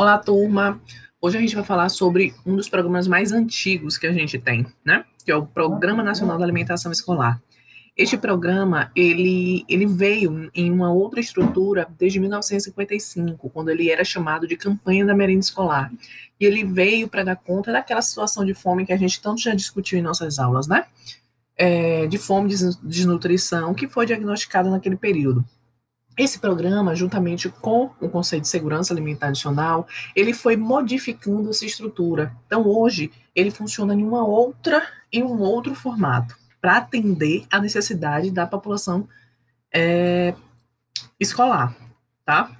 Olá, turma! Hoje a gente vai falar sobre um dos programas mais antigos que a gente tem, né? Que é o Programa Nacional da Alimentação Escolar. Este programa, ele, ele veio em uma outra estrutura desde 1955, quando ele era chamado de Campanha da Merenda Escolar. E ele veio para dar conta daquela situação de fome que a gente tanto já discutiu em nossas aulas, né? É, de fome, de desnutrição, que foi diagnosticada naquele período. Esse programa, juntamente com o Conselho de Segurança Alimentar Nacional, ele foi modificando essa estrutura. Então, hoje, ele funciona em uma outra, em um outro formato, para atender a necessidade da população é, escolar, tá?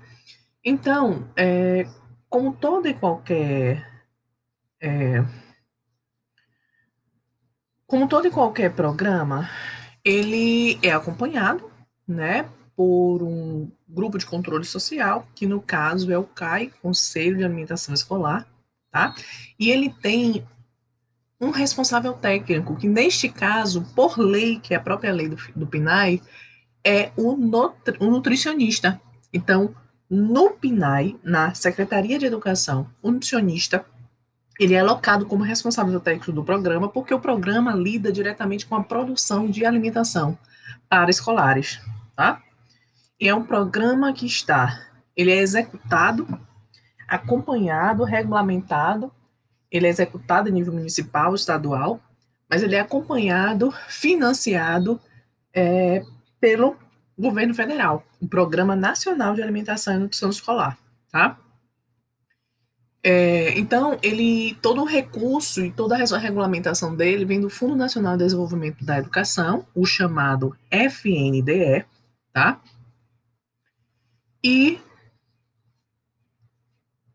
Então, é, como todo e qualquer é, como todo e qualquer programa, ele é acompanhado, né, por um grupo de controle social, que no caso é o CAI, Conselho de Alimentação Escolar, tá? E ele tem um responsável técnico, que neste caso, por lei, que é a própria lei do, do PNAE, é o, nutri, o nutricionista. Então, no PNAE, na Secretaria de Educação, o nutricionista, ele é alocado como responsável técnico do programa, porque o programa lida diretamente com a produção de alimentação para escolares, tá? É um programa que está, ele é executado, acompanhado, regulamentado, ele é executado a nível municipal, estadual, mas ele é acompanhado, financiado é, pelo governo federal, o Programa Nacional de Alimentação e Nutrição Escolar, tá? É, então, ele, todo o recurso e toda a regulamentação dele vem do Fundo Nacional de Desenvolvimento da Educação, o chamado FNDE, tá? E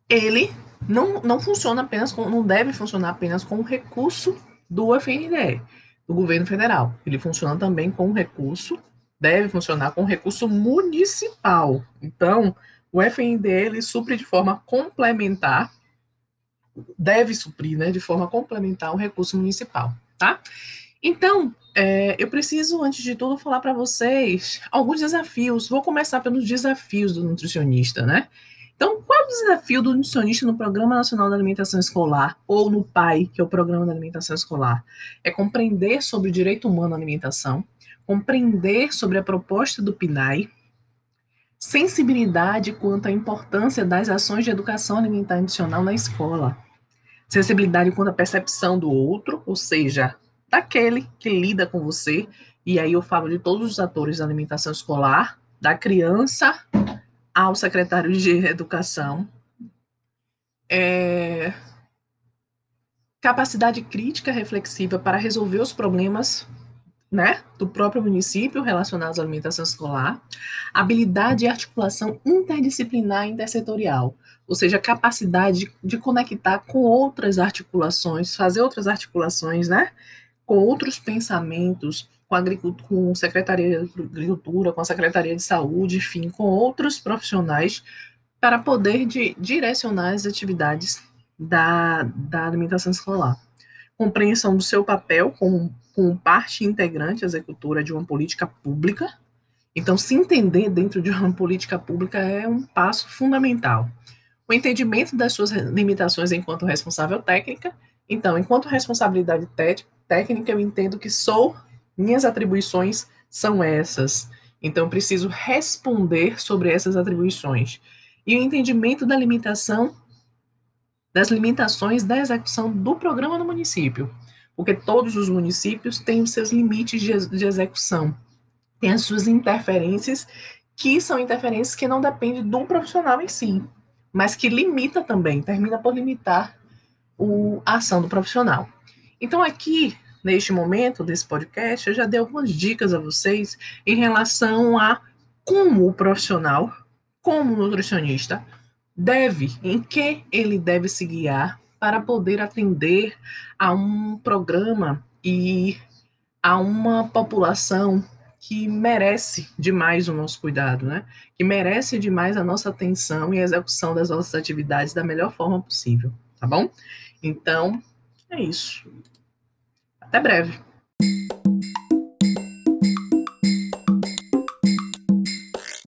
ele não, não funciona apenas com, não deve funcionar apenas com o recurso do FNDE, do governo federal. Ele funciona também com recurso, deve funcionar com recurso municipal. Então, o FNDE ele supre de forma complementar, deve suprir, né, de forma complementar o recurso municipal, tá? Então, é, eu preciso, antes de tudo, falar para vocês alguns desafios. Vou começar pelos desafios do nutricionista, né? Então, qual é o desafio do nutricionista no Programa Nacional da Alimentação Escolar, ou no PAI, que é o Programa da Alimentação Escolar? É compreender sobre o direito humano à alimentação, compreender sobre a proposta do PNAE, sensibilidade quanto à importância das ações de educação alimentar adicional na escola, sensibilidade quanto à percepção do outro, ou seja, daquele que lida com você, e aí eu falo de todos os atores da alimentação escolar, da criança ao secretário de educação. É, capacidade crítica reflexiva para resolver os problemas né, do próprio município relacionados à alimentação escolar, habilidade e articulação interdisciplinar e intersetorial, ou seja, capacidade de conectar com outras articulações, fazer outras articulações, né, com outros pensamentos, com a com a Secretaria de Agricultura, com a Secretaria de Saúde, enfim, com outros profissionais, para poder de, direcionar as atividades da, da alimentação escolar. Compreensão do seu papel como, como parte integrante executora de uma política pública. Então, se entender dentro de uma política pública é um passo fundamental. O entendimento das suas limitações enquanto responsável técnica. Então, enquanto responsabilidade técnica, eu entendo que sou, minhas atribuições são essas. Então, preciso responder sobre essas atribuições. E o entendimento da limitação, das limitações da execução do programa no município. Porque todos os municípios têm os seus limites de, de execução, têm as suas interferências, que são interferências que não dependem do profissional em si, mas que limita também, termina por limitar o, a ação do profissional. Então, aqui, neste momento desse podcast, eu já dei algumas dicas a vocês em relação a como o profissional, como o nutricionista, deve, em que ele deve se guiar para poder atender a um programa e a uma população que merece demais o nosso cuidado, né? Que merece demais a nossa atenção e a execução das nossas atividades da melhor forma possível, tá bom? Então, é isso. Até breve.